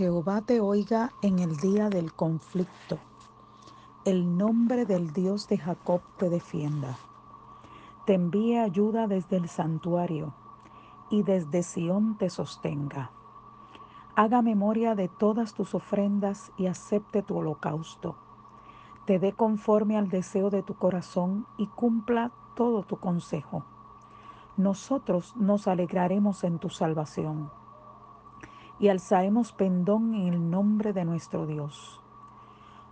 Jehová te oiga en el día del conflicto. El nombre del Dios de Jacob te defienda. Te envíe ayuda desde el santuario y desde Sión te sostenga. Haga memoria de todas tus ofrendas y acepte tu holocausto. Te dé conforme al deseo de tu corazón y cumpla todo tu consejo. Nosotros nos alegraremos en tu salvación y alzaremos pendón en el nombre de nuestro Dios.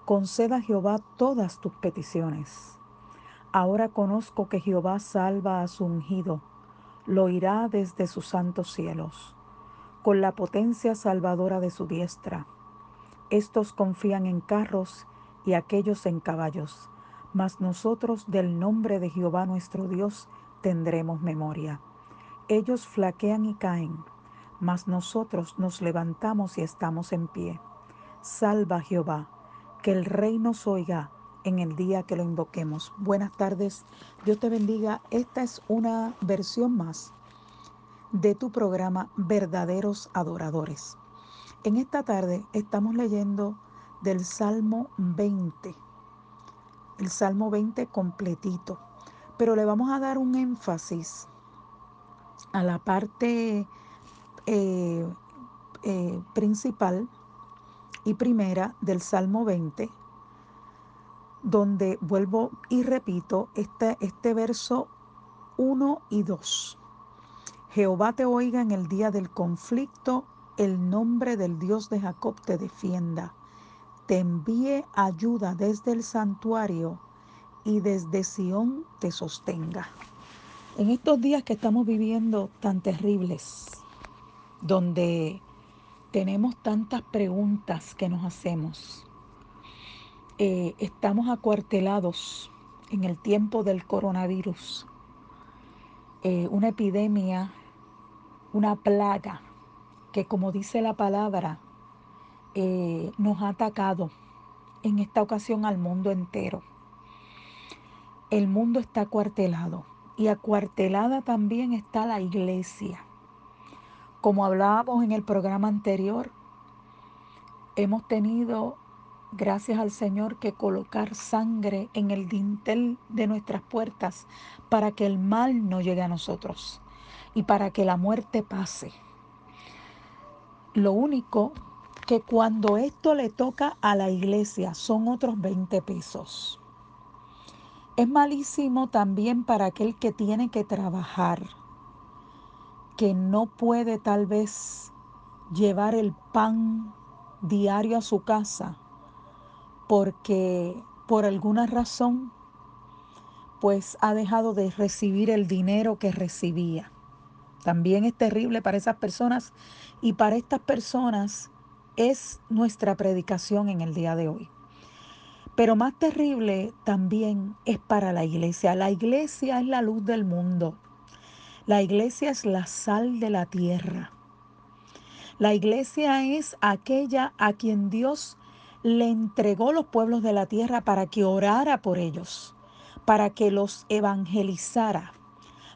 Conceda a Jehová todas tus peticiones. Ahora conozco que Jehová salva a su ungido, lo oirá desde sus santos cielos, con la potencia salvadora de su diestra. Estos confían en carros y aquellos en caballos, mas nosotros del nombre de Jehová nuestro Dios tendremos memoria. Ellos flaquean y caen mas nosotros nos levantamos y estamos en pie. Salva Jehová, que el rey nos oiga en el día que lo invoquemos. Buenas tardes, Dios te bendiga. Esta es una versión más de tu programa Verdaderos Adoradores. En esta tarde estamos leyendo del Salmo 20, el Salmo 20 completito, pero le vamos a dar un énfasis a la parte eh, eh, principal y primera del Salmo 20, donde vuelvo y repito este, este verso 1 y 2. Jehová te oiga en el día del conflicto, el nombre del Dios de Jacob te defienda, te envíe ayuda desde el santuario y desde Sión te sostenga. En estos días que estamos viviendo tan terribles, donde tenemos tantas preguntas que nos hacemos. Eh, estamos acuartelados en el tiempo del coronavirus, eh, una epidemia, una plaga que como dice la palabra, eh, nos ha atacado en esta ocasión al mundo entero. El mundo está acuartelado y acuartelada también está la iglesia. Como hablábamos en el programa anterior, hemos tenido, gracias al Señor, que colocar sangre en el dintel de nuestras puertas para que el mal no llegue a nosotros y para que la muerte pase. Lo único que cuando esto le toca a la iglesia son otros 20 pesos. Es malísimo también para aquel que tiene que trabajar que no puede tal vez llevar el pan diario a su casa porque por alguna razón pues ha dejado de recibir el dinero que recibía. También es terrible para esas personas y para estas personas es nuestra predicación en el día de hoy. Pero más terrible también es para la iglesia. La iglesia es la luz del mundo. La iglesia es la sal de la tierra. La iglesia es aquella a quien Dios le entregó los pueblos de la tierra para que orara por ellos, para que los evangelizara,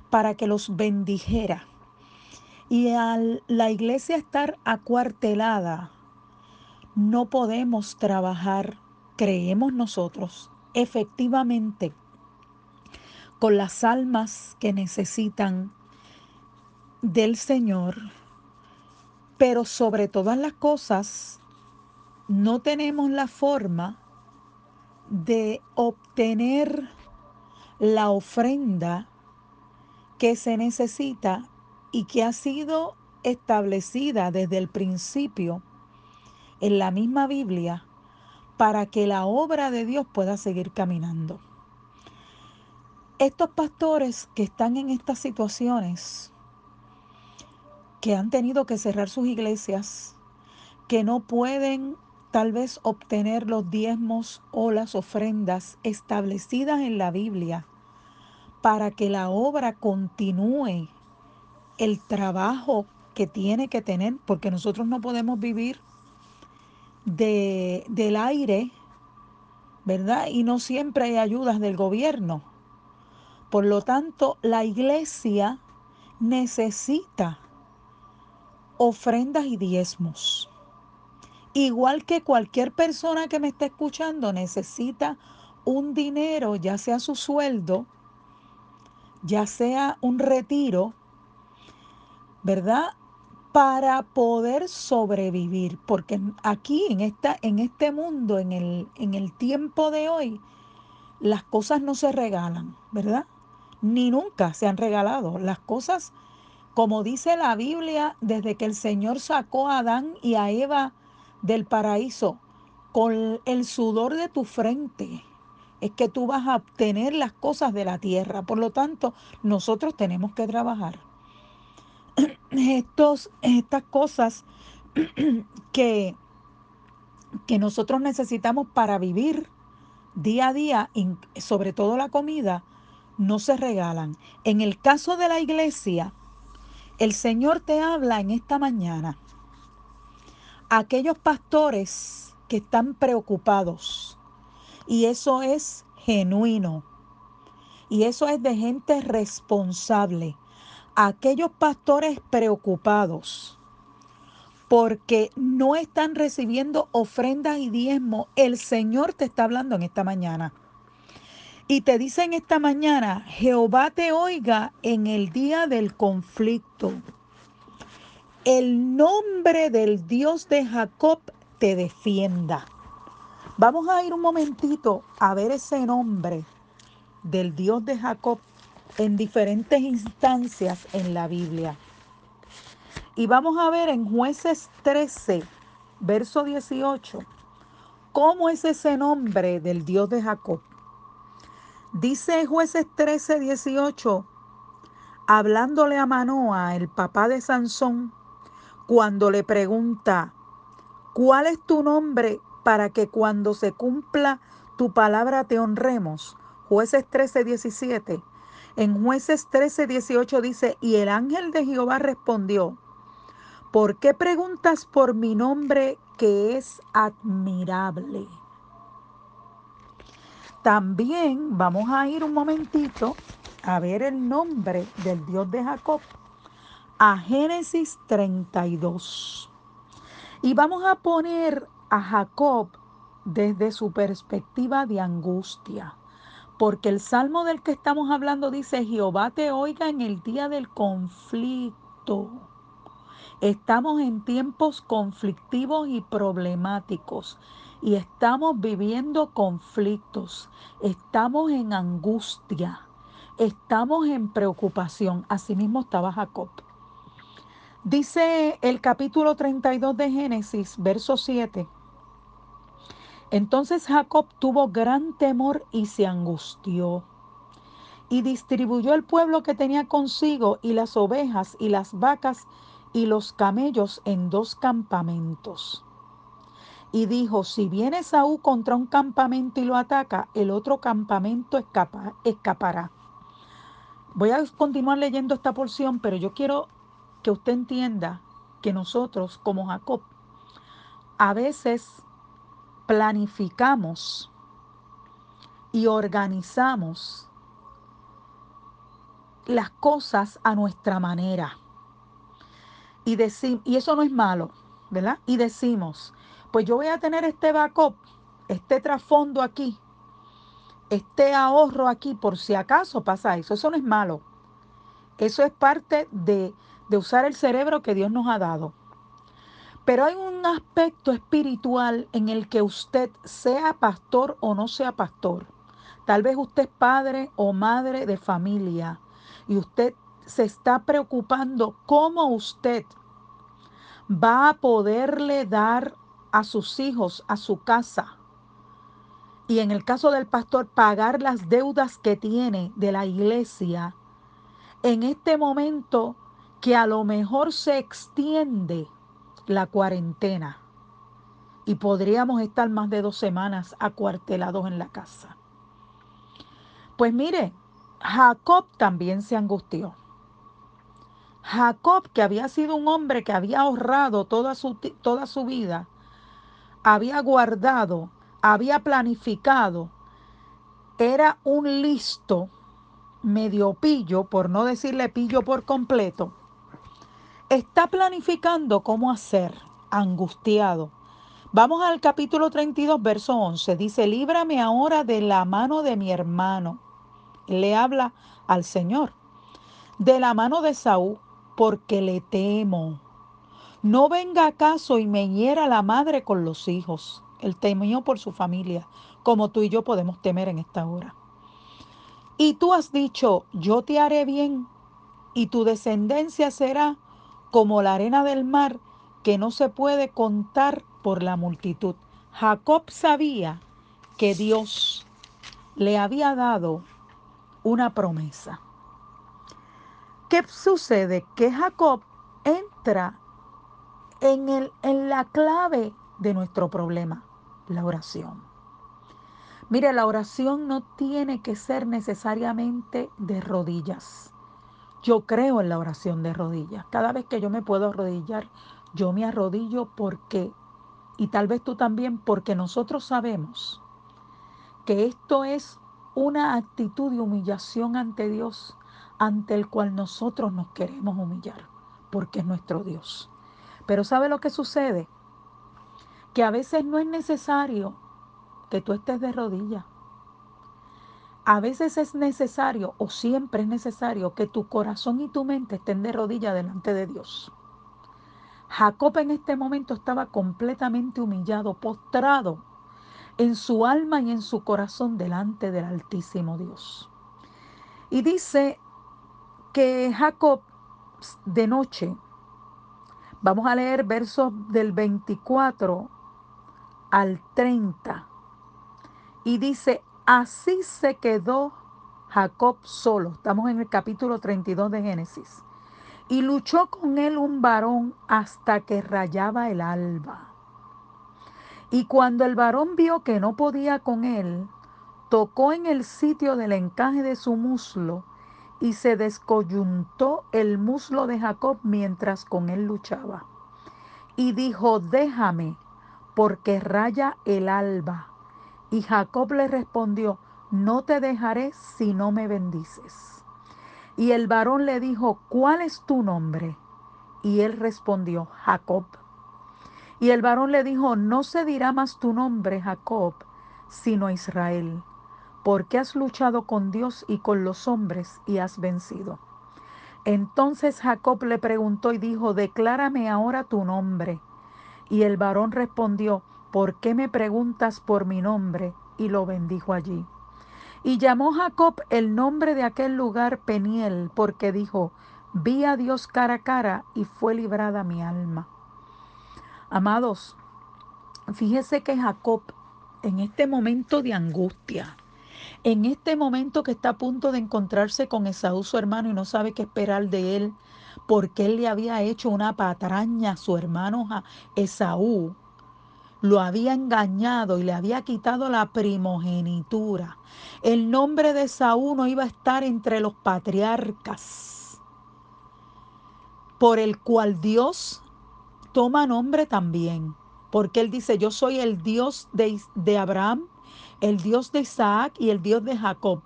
para que los bendijera. Y al la iglesia estar acuartelada, no podemos trabajar, creemos nosotros, efectivamente con las almas que necesitan del Señor, pero sobre todas las cosas no tenemos la forma de obtener la ofrenda que se necesita y que ha sido establecida desde el principio en la misma Biblia para que la obra de Dios pueda seguir caminando. Estos pastores que están en estas situaciones que han tenido que cerrar sus iglesias, que no pueden tal vez obtener los diezmos o las ofrendas establecidas en la Biblia para que la obra continúe el trabajo que tiene que tener, porque nosotros no podemos vivir de, del aire, ¿verdad? Y no siempre hay ayudas del gobierno. Por lo tanto, la iglesia necesita ofrendas y diezmos. Igual que cualquier persona que me esté escuchando necesita un dinero, ya sea su sueldo, ya sea un retiro, ¿verdad? Para poder sobrevivir, porque aquí en, esta, en este mundo, en el, en el tiempo de hoy, las cosas no se regalan, ¿verdad? Ni nunca se han regalado. Las cosas, como dice la Biblia, desde que el Señor sacó a Adán y a Eva del paraíso, con el sudor de tu frente, es que tú vas a obtener las cosas de la tierra. Por lo tanto, nosotros tenemos que trabajar. Estos, estas cosas que, que nosotros necesitamos para vivir día a día, sobre todo la comida, no se regalan. En el caso de la iglesia, el Señor te habla en esta mañana. Aquellos pastores que están preocupados, y eso es genuino. Y eso es de gente responsable. Aquellos pastores preocupados porque no están recibiendo ofrendas y diezmo, el Señor te está hablando en esta mañana. Y te dice en esta mañana, Jehová te oiga en el día del conflicto. El nombre del Dios de Jacob te defienda. Vamos a ir un momentito a ver ese nombre del Dios de Jacob en diferentes instancias en la Biblia. Y vamos a ver en jueces 13, verso 18, cómo es ese nombre del Dios de Jacob. Dice jueces 13, 18, hablándole a Manoa, el papá de Sansón, cuando le pregunta, ¿cuál es tu nombre para que cuando se cumpla tu palabra te honremos. Jueces 13, 17. En jueces 13, 18 dice, y el ángel de Jehová respondió, ¿por qué preguntas por mi nombre que es admirable? También vamos a ir un momentito a ver el nombre del Dios de Jacob a Génesis 32. Y vamos a poner a Jacob desde su perspectiva de angustia. Porque el salmo del que estamos hablando dice, Jehová te oiga en el día del conflicto. Estamos en tiempos conflictivos y problemáticos y estamos viviendo conflictos, estamos en angustia, estamos en preocupación. Asimismo estaba Jacob. Dice el capítulo 32 de Génesis, verso 7. Entonces Jacob tuvo gran temor y se angustió. Y distribuyó el pueblo que tenía consigo y las ovejas y las vacas y los camellos en dos campamentos. Y dijo, si viene Saúl contra un campamento y lo ataca, el otro campamento escapa, escapará. Voy a continuar leyendo esta porción, pero yo quiero que usted entienda que nosotros como Jacob a veces planificamos y organizamos las cosas a nuestra manera. Y, y eso no es malo, ¿verdad? Y decimos, pues yo voy a tener este backup, este trasfondo aquí, este ahorro aquí, por si acaso pasa eso. Eso no es malo. Eso es parte de, de usar el cerebro que Dios nos ha dado. Pero hay un aspecto espiritual en el que usted sea pastor o no sea pastor. Tal vez usted es padre o madre de familia y usted se está preocupando cómo usted va a poderle dar a sus hijos, a su casa. Y en el caso del pastor, pagar las deudas que tiene de la iglesia en este momento que a lo mejor se extiende la cuarentena y podríamos estar más de dos semanas acuartelados en la casa. Pues mire, Jacob también se angustió. Jacob, que había sido un hombre que había ahorrado toda su, toda su vida, había guardado, había planificado, era un listo, medio pillo, por no decirle pillo por completo, está planificando cómo hacer, angustiado, Vamos al capítulo 32, verso 11. Dice, líbrame ahora de la mano de mi hermano. Le habla al Señor. De la mano de Saúl, porque le temo. No venga acaso y me hiera la madre con los hijos. Él temió por su familia, como tú y yo podemos temer en esta hora. Y tú has dicho, yo te haré bien, y tu descendencia será como la arena del mar, que no se puede contar por la multitud. Jacob sabía que Dios le había dado una promesa. ¿Qué sucede? Que Jacob entra en, el, en la clave de nuestro problema, la oración. Mire, la oración no tiene que ser necesariamente de rodillas. Yo creo en la oración de rodillas. Cada vez que yo me puedo arrodillar, yo me arrodillo porque y tal vez tú también, porque nosotros sabemos que esto es una actitud de humillación ante Dios, ante el cual nosotros nos queremos humillar, porque es nuestro Dios. Pero ¿sabe lo que sucede? Que a veces no es necesario que tú estés de rodillas. A veces es necesario o siempre es necesario que tu corazón y tu mente estén de rodillas delante de Dios. Jacob en este momento estaba completamente humillado, postrado en su alma y en su corazón delante del Altísimo Dios. Y dice que Jacob de noche, vamos a leer versos del 24 al 30, y dice, así se quedó Jacob solo. Estamos en el capítulo 32 de Génesis. Y luchó con él un varón hasta que rayaba el alba. Y cuando el varón vio que no podía con él, tocó en el sitio del encaje de su muslo y se descoyuntó el muslo de Jacob mientras con él luchaba. Y dijo, déjame, porque raya el alba. Y Jacob le respondió, no te dejaré si no me bendices. Y el varón le dijo, ¿cuál es tu nombre? Y él respondió, Jacob. Y el varón le dijo, no se dirá más tu nombre, Jacob, sino Israel, porque has luchado con Dios y con los hombres y has vencido. Entonces Jacob le preguntó y dijo, declárame ahora tu nombre. Y el varón respondió, ¿por qué me preguntas por mi nombre? Y lo bendijo allí. Y llamó Jacob el nombre de aquel lugar Peniel, porque dijo, vi a Dios cara a cara y fue librada mi alma. Amados, fíjese que Jacob en este momento de angustia, en este momento que está a punto de encontrarse con Esaú, su hermano, y no sabe qué esperar de él, porque él le había hecho una patraña a su hermano Esaú, lo había engañado y le había quitado la primogenitura. El nombre de Saúl no iba a estar entre los patriarcas, por el cual Dios toma nombre también, porque él dice, yo soy el Dios de, de Abraham, el Dios de Isaac y el Dios de Jacob.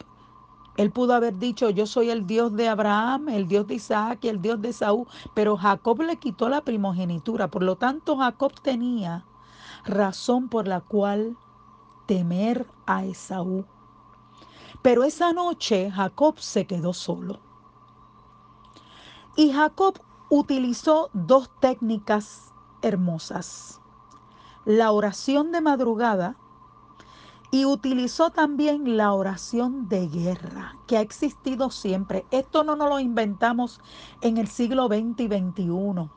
Él pudo haber dicho, yo soy el Dios de Abraham, el Dios de Isaac y el Dios de Saúl, pero Jacob le quitó la primogenitura. Por lo tanto, Jacob tenía razón por la cual temer a Esaú. Pero esa noche Jacob se quedó solo. Y Jacob utilizó dos técnicas hermosas. La oración de madrugada y utilizó también la oración de guerra, que ha existido siempre. Esto no nos lo inventamos en el siglo XX y XXI.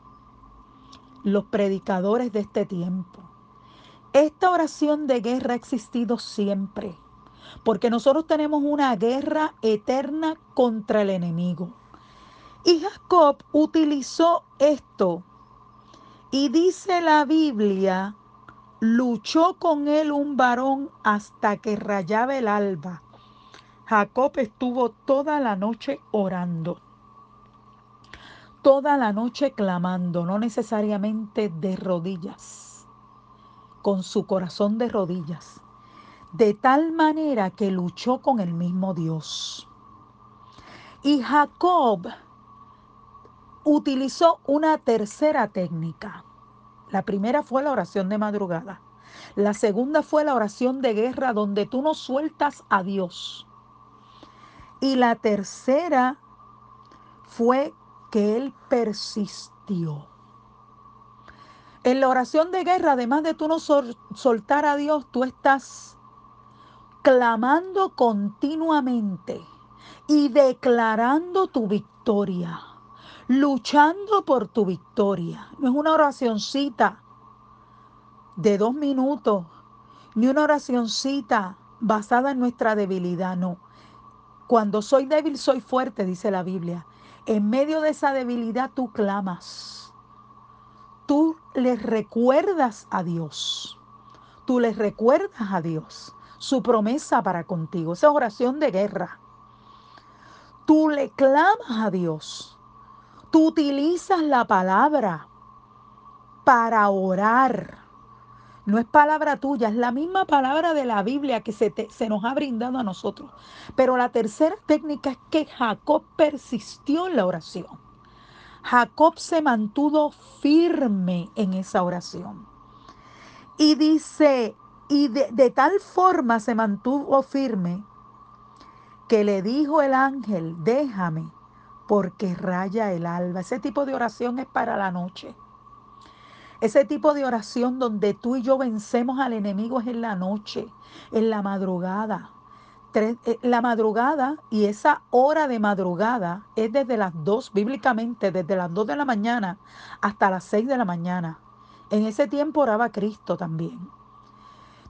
Los predicadores de este tiempo. Esta oración de guerra ha existido siempre, porque nosotros tenemos una guerra eterna contra el enemigo. Y Jacob utilizó esto. Y dice la Biblia, luchó con él un varón hasta que rayaba el alba. Jacob estuvo toda la noche orando, toda la noche clamando, no necesariamente de rodillas con su corazón de rodillas, de tal manera que luchó con el mismo Dios. Y Jacob utilizó una tercera técnica, La primera fue la oración de madrugada. La segunda fue la oración de guerra donde tú no sueltas a Dios. Y la tercera fue que él persistió. En la oración de guerra, además de tú no soltar a Dios, tú estás clamando continuamente y declarando tu victoria, luchando por tu victoria. No es una oracioncita de dos minutos, ni una oracioncita basada en nuestra debilidad, no. Cuando soy débil, soy fuerte, dice la Biblia. En medio de esa debilidad tú clamas. Tú le recuerdas a Dios. Tú le recuerdas a Dios su promesa para contigo. Esa oración de guerra. Tú le clamas a Dios. Tú utilizas la palabra para orar. No es palabra tuya, es la misma palabra de la Biblia que se, nos ha brindado a nosotros. Pero la tercera técnica es que Jacob persistió en la oración. Jacob se mantuvo firme en esa oración. Y dice, y de, tal forma se mantuvo firme que le dijo el ángel, déjame, porque raya el alba. Ese tipo de oración es para la noche. Ese tipo de oración donde tú y yo vencemos al enemigo es en la noche, en la madrugada. Eh, la madrugada y esa hora de madrugada es desde las dos, bíblicamente, desde las dos de la mañana hasta las seis de la mañana. En ese tiempo oraba Cristo también.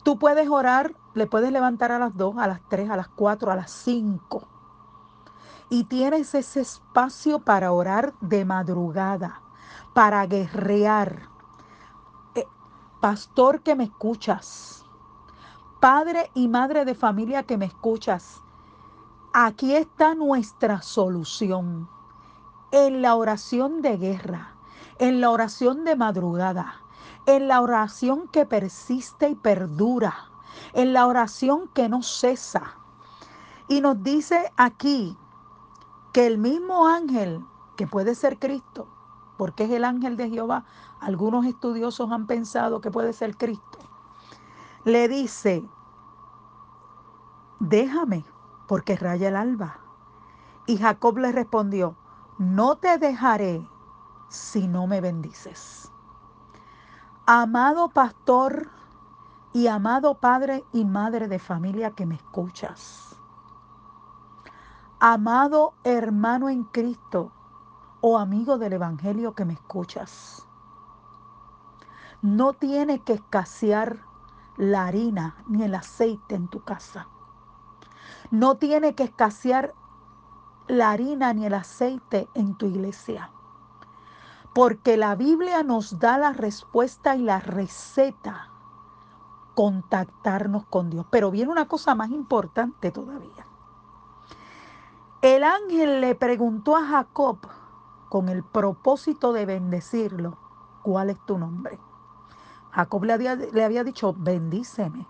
Tú puedes orar, le puedes levantar a las 2, a las 3, a las 4, a las 5. Y tienes ese espacio para orar de madrugada, para guerrear. Eh, pastor que me escuchas, padre y madre de familia que me escuchas, aquí está nuestra solución. En la oración de guerra, en la oración de madrugada, en la oración que persiste y perdura, en la oración que no cesa. Y nos dice aquí que el mismo ángel, que puede ser Cristo, porque es el ángel de Jehová, algunos estudiosos han pensado que puede ser Cristo, le dice, déjame, porque raya el alba. Y Jacob le respondió, no te dejaré si no me bendices. Amado pastor y amado padre y madre de familia que me escuchas. Amado hermano en Cristo o amigo del Evangelio que me escuchas. No tiene que escasear la harina ni el aceite en tu casa. No tiene que escasear la harina ni el aceite en tu iglesia porque la Biblia nos da la respuesta y la receta, contactarnos con Dios. Pero viene una cosa más importante todavía. El ángel le preguntó a Jacob con el propósito de bendecirlo, ¿cuál es tu nombre? Jacob le había, le había dicho, bendíceme.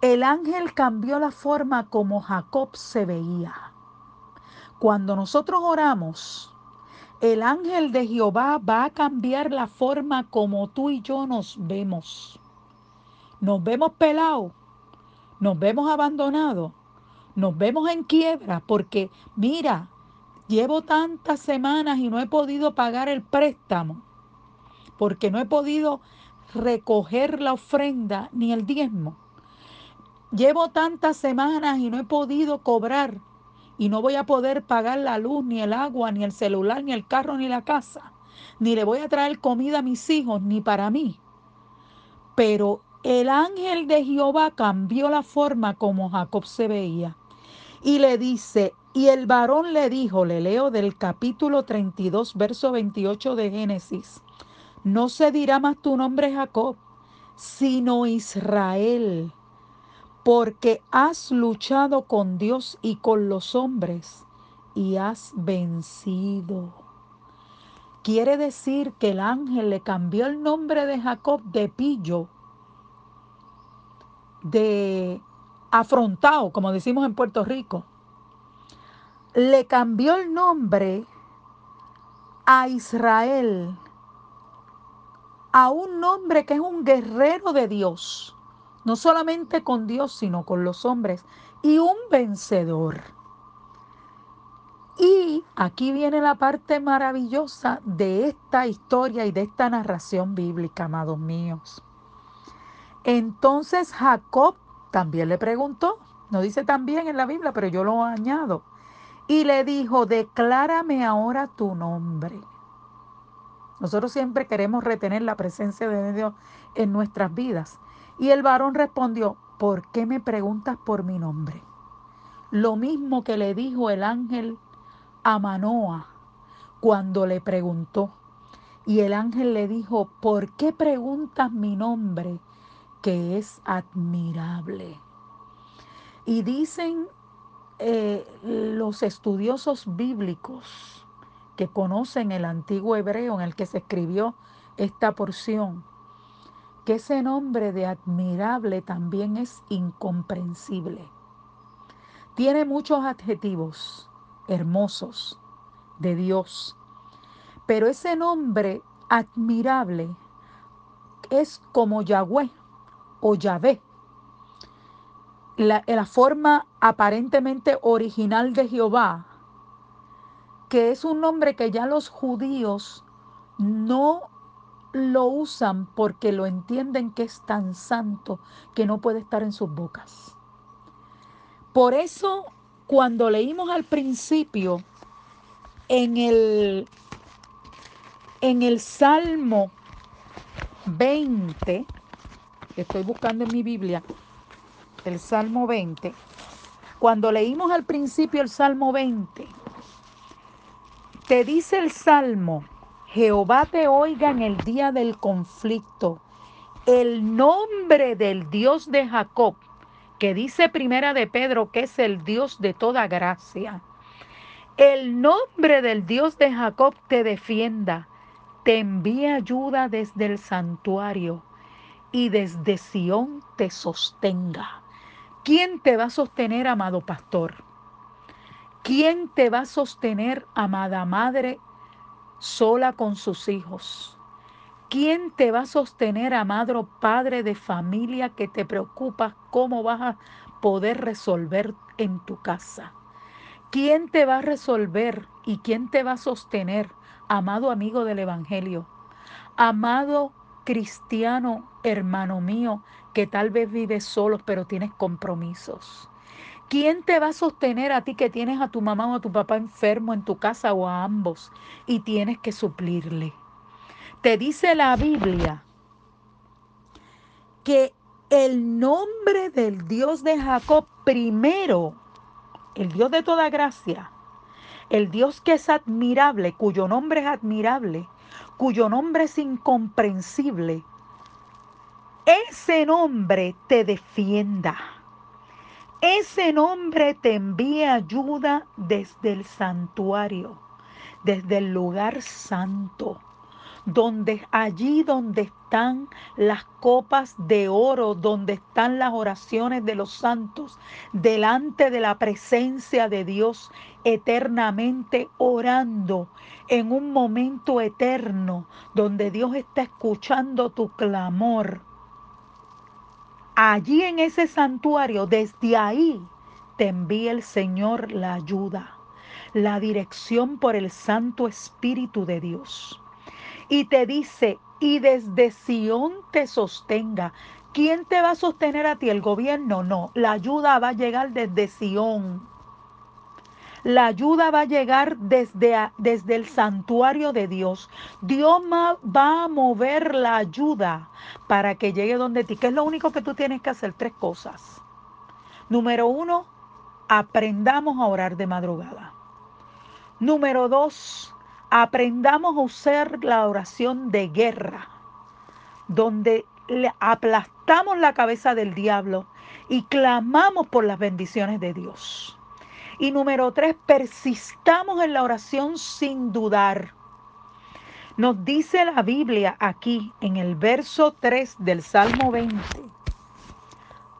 El ángel cambió la forma como Jacob se veía. Cuando nosotros oramos, el ángel de Jehová va a cambiar la forma como tú y yo nos vemos. Nos vemos pelados, nos vemos abandonados, nos vemos en quiebra porque mira, llevo tantas semanas y no he podido pagar el préstamo porque no he podido recoger la ofrenda ni el diezmo. Llevo tantas semanas y no he podido cobrar y no voy a poder pagar la luz, ni el agua, ni el celular, ni el carro, ni la casa, ni le voy a traer comida a mis hijos, ni para mí. Pero el ángel de Jehová cambió la forma como Jacob se veía y le dice, y el varón le dijo, le leo del capítulo 32, verso 28 de Génesis, no se dirá más tu nombre Jacob, sino Israel porque has luchado con Dios y con los hombres y has vencido. Quiere decir que el ángel le cambió el nombre de Jacob de pillo, de afrontado, como decimos en Puerto Rico. Le cambió el nombre a Israel a un hombre que es un guerrero de Dios, no solamente con Dios, sino con los hombres, y un vencedor. Y aquí viene la parte maravillosa de esta historia y de esta narración bíblica, amados míos. Entonces Jacob también le preguntó, no dice también en la Biblia, pero yo lo añado, y le dijo, declárame ahora tu nombre. Nosotros siempre queremos retener la presencia de Dios en nuestras vidas. Y el varón respondió, ¿por qué me preguntas por mi nombre? Lo mismo que le dijo el ángel a Manoa cuando le preguntó. Y el ángel le dijo, ¿por qué preguntas mi nombre que es admirable? Y dicen eh, los estudiosos bíblicos que conocen el antiguo hebreo en el que se escribió esta porción, que ese nombre de admirable también es incomprensible. Tiene muchos adjetivos, hermosos de Dios. Pero ese nombre admirable es como Yahweh o Yahvé. La, la, forma aparentemente original de Jehová, que es un nombre que ya los judíos no lo usan porque lo entienden que es tan santo que no puede estar en sus bocas. Por eso cuando leímos al principio en el, en el Salmo 20, estoy buscando en mi Biblia, el Salmo 20, cuando leímos al principio el Salmo 20, te dice el Salmo, Jehová te oiga en el día del conflicto, el nombre del Dios de Jacob que dice Primera de Pedro que es el Dios de toda gracia. El nombre del Dios de Jacob te defienda, te envíe ayuda desde el santuario y desde Sión te sostenga. ¿Quién te va a sostener, amado pastor? ¿Quién te va a sostener, amada madre, sola con sus hijos? ¿Quién te va a sostener, amado padre de familia, que te preocupas cómo vas a poder resolver en tu casa? ¿Quién te va a resolver y quién te va a sostener, amado amigo del Evangelio? Amado cristiano, hermano mío, que tal vez vives solo pero tienes compromisos. ¿Quién te va a sostener a ti que tienes a tu mamá o a tu papá enfermo en tu casa o a ambos y tienes que suplirle? Te dice la Biblia que el nombre del Dios de Jacob primero, el Dios de toda gracia, el Dios que es admirable, cuyo nombre es admirable, cuyo nombre es incomprensible, ese nombre te defienda. Ese nombre te envía ayuda desde el santuario, desde el lugar santo donde allí donde están las copas de oro, donde están las oraciones de los santos, delante de la presencia de Dios, eternamente orando en un momento eterno, donde Dios está escuchando tu clamor. Allí en ese santuario, desde ahí, te envía el Señor la ayuda, la dirección por el Santo Espíritu de Dios y te dice, y desde Sión te sostenga. ¿Quién te va a sostener a ti? ¿El gobierno? No, la ayuda va a llegar desde Sión. La ayuda va a llegar desde, desde el santuario de Dios. Dios va a mover la ayuda para que llegue donde ti. ¿Qué es lo único que tú tienes que hacer? Tres cosas. Número uno, aprendamos a orar de madrugada. Número dos, aprendamos a usar la oración de guerra, donde le aplastamos la cabeza del diablo y clamamos por las bendiciones de Dios. Y número tres, persistamos en la oración sin dudar. Nos dice la Biblia aquí en el verso 3 del Salmo 20.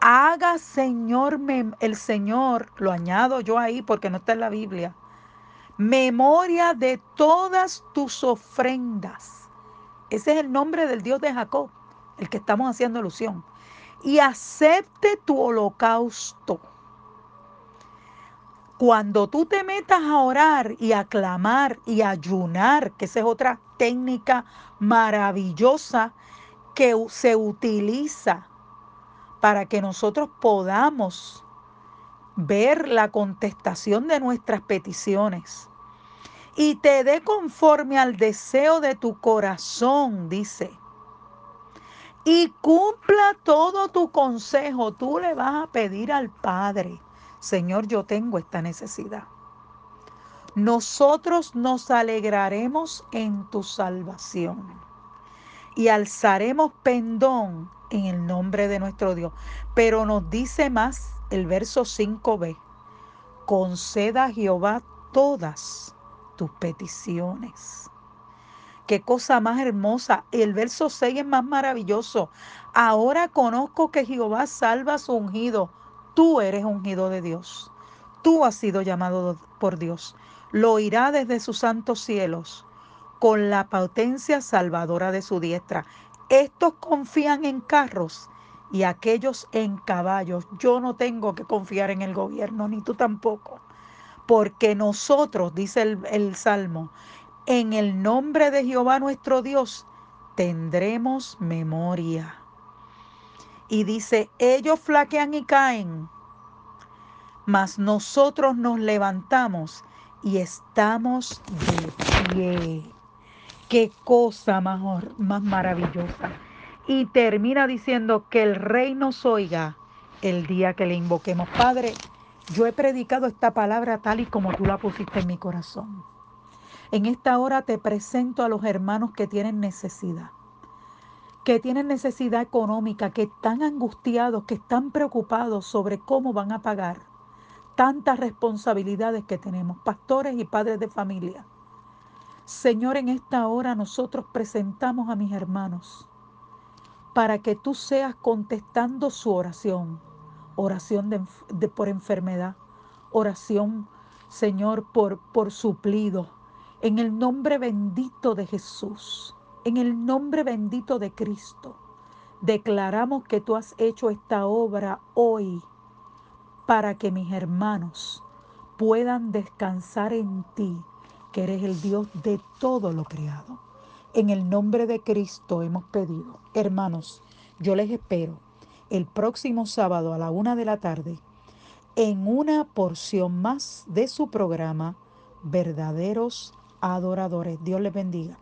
Haga Señor, el Señor, lo añado yo ahí porque no está en la Biblia, memoria de todas tus ofrendas Ese es el nombre del Dios de Jacob, el que estamos haciendo alusión. Y acepte tu holocausto. Cuando tú te metas a orar y a clamar y ayunar, que esa es otra técnica maravillosa que se utiliza para que nosotros podamos ver la contestación de nuestras peticiones y te dé conforme al deseo de tu corazón, dice. Y cumpla todo tu consejo. Tú le vas a pedir al Padre, Señor, yo tengo esta necesidad. Nosotros nos alegraremos en tu salvación y alzaremos pendón en el nombre de nuestro Dios. Pero nos dice más el verso 5b, conceda a Jehová todas tus peticiones. Qué cosa más hermosa. El verso 6 es más maravilloso. Ahora conozco que Jehová salva a su ungido. Tú eres ungido de Dios. Tú has sido llamado por Dios. Lo oirá desde sus santos cielos con la potencia salvadora de su diestra. Estos confían en carros y aquellos en caballos. Yo no tengo que confiar en el gobierno, ni tú tampoco porque nosotros, dice el, Salmo, en el nombre de Jehová nuestro Dios tendremos memoria. Y dice, ellos flaquean y caen, mas nosotros nos levantamos y estamos de pie. Qué cosa más, más maravillosa. Y termina diciendo que el rey nos oiga el día que le invoquemos. Padre, yo he predicado esta palabra tal y como tú la pusiste en mi corazón. En esta hora te presento a los hermanos que tienen necesidad, que tienen necesidad económica, que están angustiados, que están preocupados sobre cómo van a pagar tantas responsabilidades que tenemos, pastores y padres de familia. Señor, en esta hora nosotros presentamos a mis hermanos para que tú seas contestando su oración oración por enfermedad, oración, Señor, por, por suplido. En el nombre bendito de Jesús, en el nombre bendito de Cristo, declaramos que tú has hecho esta obra hoy para que mis hermanos puedan descansar en ti, que eres el Dios de todo lo creado. En el nombre de Cristo hemos pedido. Hermanos, yo les espero el próximo sábado a la una de la tarde en una porción más de su programa Verdaderos Adoradores. Dios les bendiga.